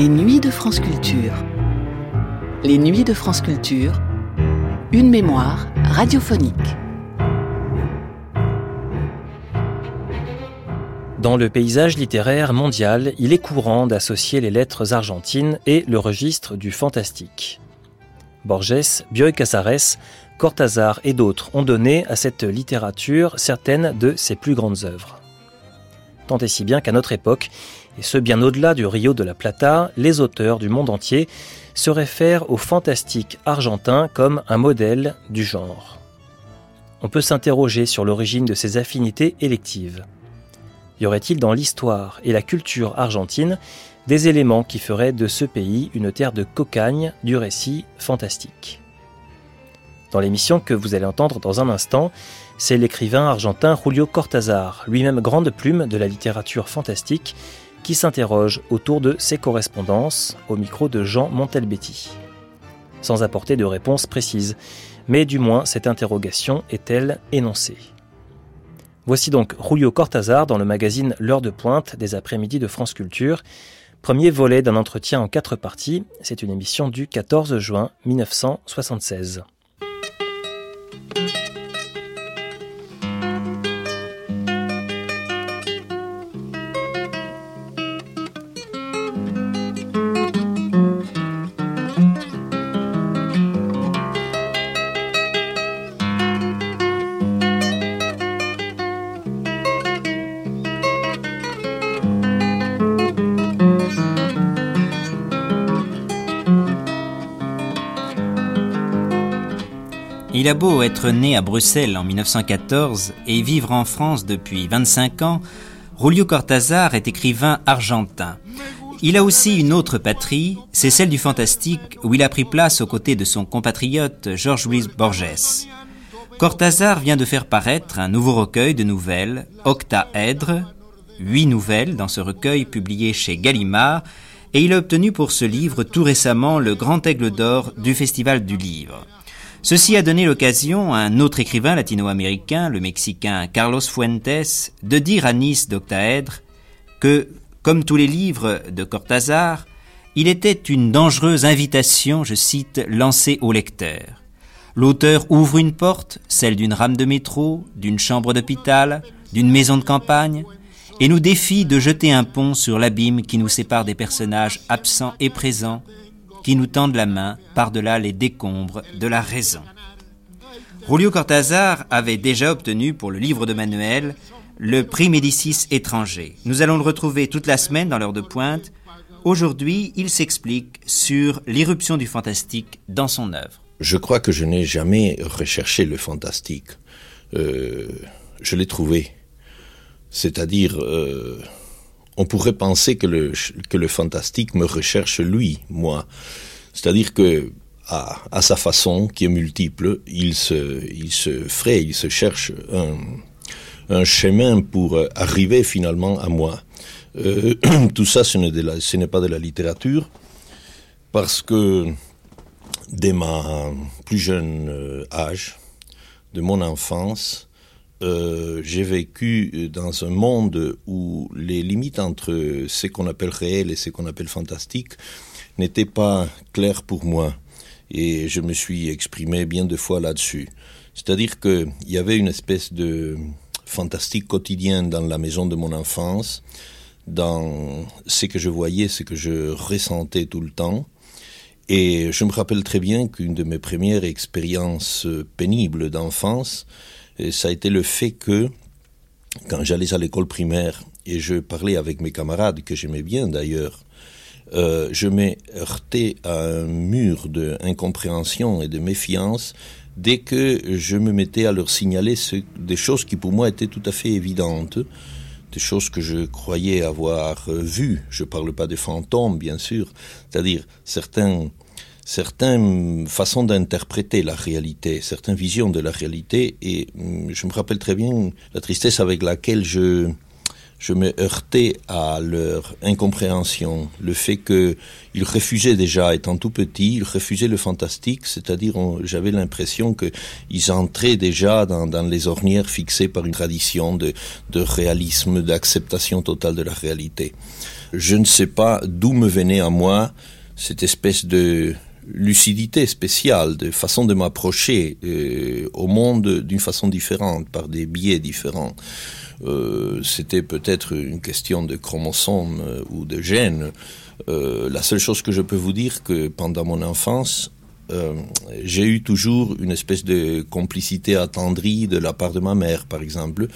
Les nuits de France Culture. Une mémoire radiophonique. Dans le paysage littéraire mondial, il est courant d'associer les lettres argentines et le registre du fantastique. Borges, Bioy Casares, Cortázar et d'autres ont donné à cette littérature certaines de ses plus grandes œuvres. Tant et si bien qu'à notre époque, et ce bien au-delà du Rio de la Plata, les auteurs du monde entier se réfèrent au fantastique argentin comme un modèle du genre. On peut s'interroger sur l'origine de ces affinités électives. Y aurait-il dans l'histoire et la culture argentine des éléments qui feraient de ce pays une terre de cocagne du récit fantastique? Dans l'émission que vous allez entendre dans un instant, c'est l'écrivain argentin Julio Cortázar, lui-même grande plume de la littérature fantastique, qui s'interroge autour de ses correspondances au micro de Jean Montelbetti. Sans apporter de réponse précise, mais du moins cette interrogation est-elle énoncée Voici donc Julio Cortázar dans le magazine L'heure de pointe des après-midi de France Culture, premier volet d'un entretien en quatre parties, c'est une émission du 14 juin 1976. Il a beau être né à Bruxelles en 1914 et vivre en France depuis 25 ans, Julio Cortázar est écrivain argentin. Il a aussi une autre patrie, c'est celle du fantastique où il a pris place aux côtés de son compatriote Georges Luis Borges. Cortázar vient de faire paraître un nouveau recueil de nouvelles, Octaèdre, huit nouvelles dans ce recueil publié chez Gallimard, et il a obtenu pour ce livre tout récemment le Grand Aigle d'Or du Festival du Livre. Ceci a donné l'occasion à un autre écrivain latino-américain, le Mexicain Carlos Fuentes, de dire à Nice d'Octaèdre que, comme tous les livres de Cortázar, il était une dangereuse invitation, je cite, lancée au lecteur. L'auteur ouvre une porte, celle d'une rame de métro, d'une chambre d'hôpital, d'une maison de campagne, et nous défie de jeter un pont sur l'abîme qui nous sépare des personnages absents et présents, qui nous tendent la main par-delà les décombres de la raison. Julio Cortázar avait déjà obtenu pour le livre de Manuel le prix Médicis étranger. Nous allons le retrouver toute la semaine dans l'heure de pointe. Aujourd'hui, il s'explique sur l'irruption du fantastique dans son œuvre. Je crois que je n'ai jamais recherché le fantastique. Euh, je l'ai trouvé. C'est-à-dire, euh, on pourrait penser que le, que le fantastique me recherche lui, moi. C'est-à-dire que, à, sa façon, qui est multiple, il se, il se fraye, il se cherche un, un chemin pour arriver finalement à moi. Euh, tout ça, ce n'est pas de la littérature, parce que dès ma plus jeune euh, âge, de mon enfance, euh, j'ai vécu dans un monde où les limites entre ce qu'on appelle réel et ce qu'on appelle fantastique n'étaient pas claires pour moi. Et je me suis exprimé bien de fois là-dessus. C'est-à-dire qu'il y avait une espèce de fantastique quotidien dans la maison de mon enfance, dans ce que je voyais, ce que je ressentais tout le temps. Et je me rappelle très bien qu'une de mes premières expériences pénibles d'enfance, ça a été le fait que, quand j'allais à l'école primaire et je parlais avec mes camarades, que j'aimais bien d'ailleurs, euh, je m'ai heurté à un mur d'incompréhension et de méfiance dès que je me mettais à leur signaler des choses qui pour moi étaient tout à fait évidentes, des choses que je croyais avoir vues. Je ne parle pas des fantômes, bien sûr, c'est-à-dire certains certaines façons d'interpréter la réalité, certaines visions de la réalité. Et mm, je me rappelle très bien la tristesse avec laquelle je, je me heurtais à leur incompréhension, le fait qu'ils refusaient déjà, étant tout petit, ils refusaient le fantastique, c'est-à-dire j'avais l'impression qu'ils entraient déjà dans, dans, les ornières fixées par une tradition de, de réalisme, d'acceptation totale de la réalité. Je ne sais pas d'où me venait à moi cette espèce de lucidité spéciale, de façon de m'approcher euh, au monde d'une façon différente, par des biais différents. Euh, c'était peut-être une question de chromosomes euh, ou de gènes. la seule chose que je peux vous dire que pendant mon enfance, j'ai eu toujours une espèce de complicité attendrie de la part de ma mère, par exemple,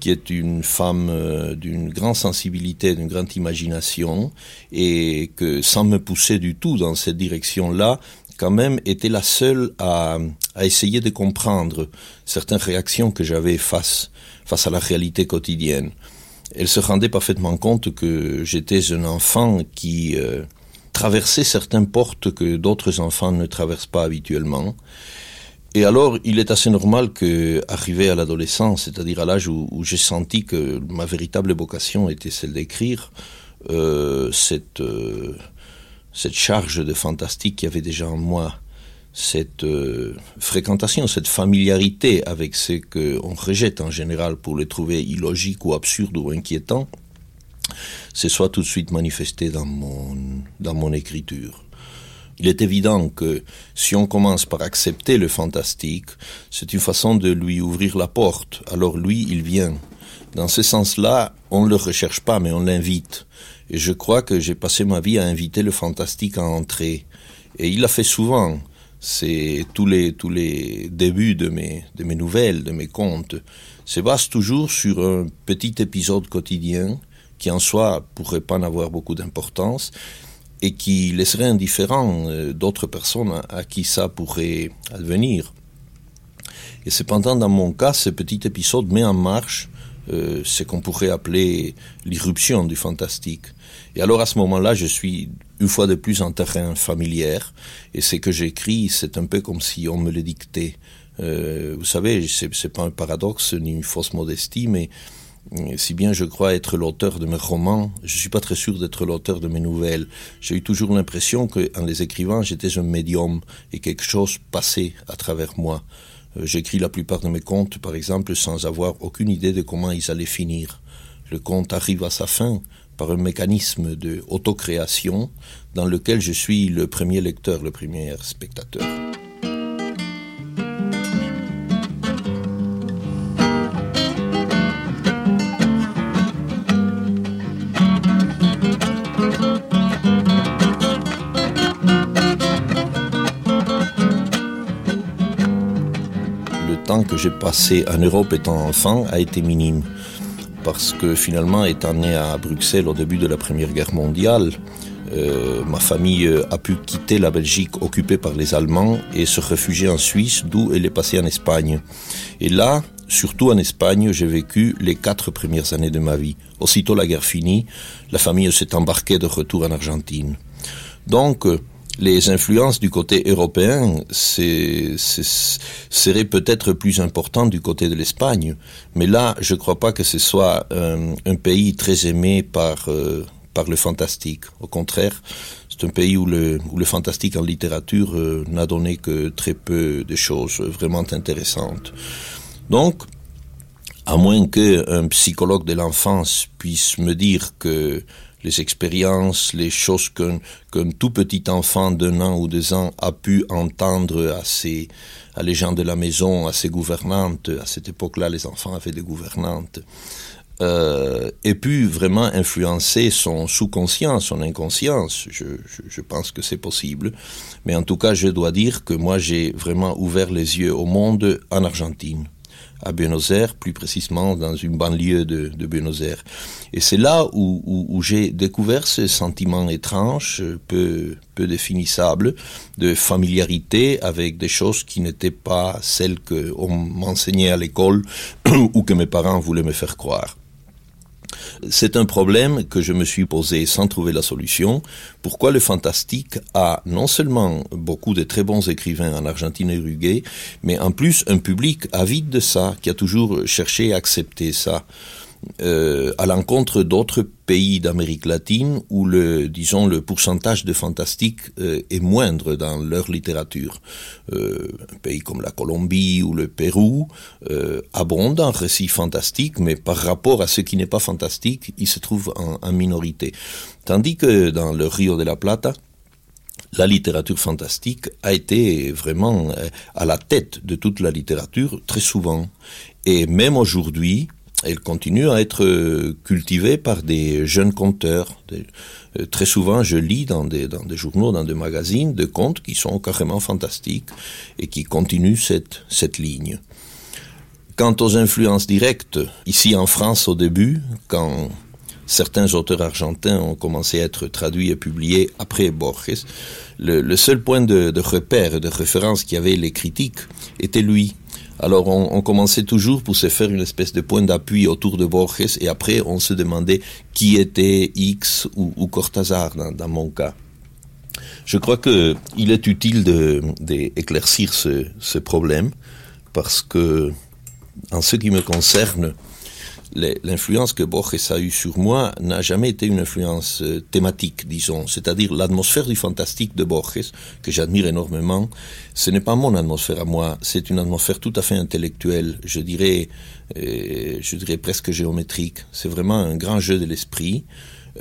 qui est une femme euh, d'une grande sensibilité, d'une grande imagination, et que sans me pousser du tout dans cette direction-là, quand même était la seule à, essayer de comprendre certaines réactions que j'avais face, face à la réalité quotidienne. Elle se rendait parfaitement compte que j'étais un enfant qui euh, traversait certaines portes que d'autres enfants ne traversent pas habituellement, et alors, il est assez normal que, arrivé à l'adolescence, c'est-à-dire à, l'âge où, j'ai senti que ma véritable vocation était celle d'écrire, euh, cette, euh, cette charge de fantastique qui avait déjà en moi, cette euh, fréquentation, cette familiarité avec ce qu'on rejette en général pour le trouver illogique ou absurde ou inquiétant, c'est soit tout de suite manifesté dans mon, dans mon écriture. Il est évident que si on commence par accepter le fantastique, c'est une façon de lui ouvrir la porte. Alors lui, il vient. Dans ce sens-là, on ne le recherche pas, mais on l'invite. Et je crois que j'ai passé ma vie à inviter le fantastique à entrer. Et il l'a fait souvent. C'est tous les, tous les débuts de mes, de mes nouvelles, de mes contes, se basent toujours sur un petit épisode quotidien qui en soi pourrait pas n'avoir beaucoup d'importance, et qui laisserait indifférent euh, d'autres personnes à, qui ça pourrait advenir. Et cependant, dans mon cas, ce petit épisode met en marche euh, ce qu'on pourrait appeler l'irruption du fantastique. Et alors à ce moment-là, je suis une fois de plus en terrain familière, et ce que j'écris, c'est un peu comme si on me le dictait. Euh, vous savez, c'est pas un paradoxe ni une fausse modestie, mais si bien je crois être l'auteur de mes romans, je suis pas très sûr d'être l'auteur de mes nouvelles. J'ai eu toujours l'impression qu'en les écrivant, j'étais un médium et quelque chose passait à travers moi. Euh, j'écris la plupart de mes contes, par exemple, sans avoir aucune idée de comment ils allaient finir. Le conte arrive à sa fin par un mécanisme de autocréation dans lequel je suis le premier lecteur, le premier spectateur. J'ai passé en Europe étant enfant a été minime. Parce que finalement, étant né à Bruxelles au début de la Première Guerre mondiale, euh, ma famille euh, a pu quitter la Belgique occupée par les Allemands et se réfugier en Suisse, d'où elle est passée en Espagne. Et là, surtout en Espagne, j'ai vécu les quatre premières années de ma vie. Aussitôt la guerre finie, la famille s'est embarquée de retour en Argentine. Donc, les influences du côté européen seraient peut-être plus importantes du côté de l'Espagne. Mais là, je ne crois pas que ce soit euh, un, pays très aimé par, euh, par le fantastique. Au contraire, c'est un pays où le, où le fantastique en littérature euh, n'a donné que très peu de choses vraiment intéressantes. Donc, à moins qu'un psychologue de l'enfance puisse me dire que les expériences, les choses qu'un tout petit enfant d'un an ou deux ans a pu entendre à, ses, à les gens de la maison, à ses gouvernantes. À cette époque-là, les enfants avaient des gouvernantes. Euh, et pu vraiment influencer son sous-conscient, son inconscience. Je, je pense que c'est possible. Mais en tout cas, je dois dire que moi, j'ai vraiment ouvert les yeux au monde en Argentine à Buenos Aires, plus précisément dans une banlieue de, de Buenos Aires. Et c'est là où, où, où j'ai découvert ce sentiment étrange, peu, peu définissable, de familiarité avec des choses qui n'étaient pas celles qu'on m'enseignait à l'école ou que mes parents voulaient me faire croire. C'est un problème que je me suis posé sans trouver la solution. Pourquoi le fantastique a non seulement beaucoup de très bons écrivains en Argentine et Uruguay, mais en plus un public avide de ça, qui a toujours cherché à accepter ça. Euh, à l'encontre d'autres pays d'Amérique latine où le, disons, le pourcentage de fantastique euh, est moindre dans leur littérature. Euh, un pays comme la Colombie ou le Pérou abonde en récits fantastiques, mais par rapport à ce qui n'est pas fantastique, il se trouve en, en minorité. Tandis que dans le Rio de la Plata, la littérature fantastique a été vraiment à la tête de toute la littérature très souvent. Et même aujourd'hui, elle continue à être euh, cultivée par des jeunes conteurs. Euh, très souvent, je lis dans des, des journaux, dans des magazines, de contes qui sont carrément fantastiques et qui continuent cette, ligne. Quant aux influences directes, ici en France au début, quand certains auteurs argentins ont commencé à être traduits et publiés après Borges, le, le seul point de, de repère et de référence qu'avaient les critiques était lui. Alors on, commençait toujours pour se faire une espèce de point d'appui autour de Borges et après on se demandait qui était X ou, ou Cortázar dans, mon cas. Je crois que il est utile d'éclaircir ce problème parce que en ce qui me concerne, l'influence que Borges a eue sur moi n'a jamais été une influence euh, thématique, disons. C'est-à-dire l'atmosphère du fantastique de Borges, que j'admire énormément, ce n'est pas mon atmosphère à moi, c'est une atmosphère tout à fait intellectuelle, je dirais, euh, je dirais presque géométrique. C'est vraiment un grand jeu de l'esprit.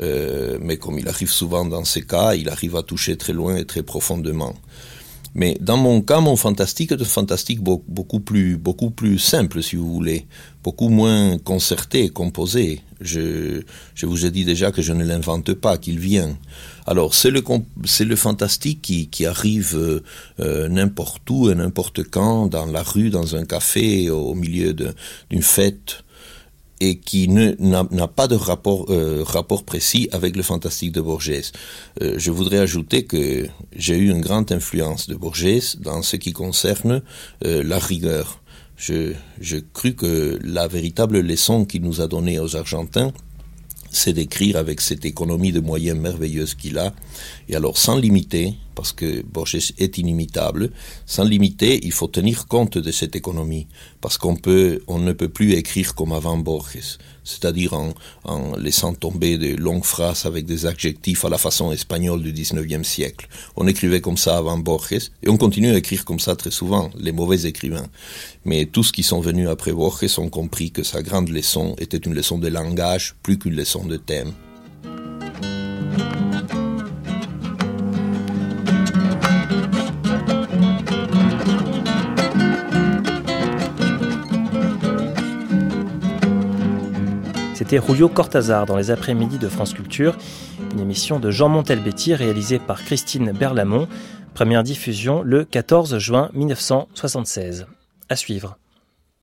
Euh, mais comme il arrive souvent dans ces cas, il arrive à toucher très loin et très profondément. Mais dans mon cas, mon fantastique est un fantastique beaucoup plus, beaucoup plus simple, si vous voulez, beaucoup moins concerté, composé. Je, je vous ai dit déjà que je ne l'invente pas, qu'il vient. Alors c'est le, fantastique qui, qui arrive euh, euh n'importe où et n'importe quand, dans la rue, dans un café, au milieu d'une fête et qui n'a pas de rapport, euh, rapport précis avec le fantastique de Borges. Euh, je voudrais ajouter que j'ai eu une grande influence de Borges dans ce qui concerne euh, la rigueur. Je, je crus que la véritable leçon qu'il nous a donnée aux Argentins, c'est d'écrire avec cette économie de moyens merveilleuse qu'il a, et alors sans limiter, parce que Borges est inimitable, sans limiter, il faut tenir compte de cette économie, parce qu'on ne peut plus écrire comme avant Borges, c'est-à-dire en, en, laissant tomber de longues phrases avec des adjectifs à la façon espagnole du 19e siècle. On écrivait comme ça avant Borges, et on continue à écrire comme ça très souvent, les mauvais écrivains. Mais tous qui sont venus après Borges ont compris que sa grande leçon était une leçon de langage plus qu'une leçon de thème. C'était Julio Cortázar dans les après-midi de France Culture, une émission de Jean Montelbetti réalisée par Christine Berlamont, première diffusion le 14 juin 1976. À suivre.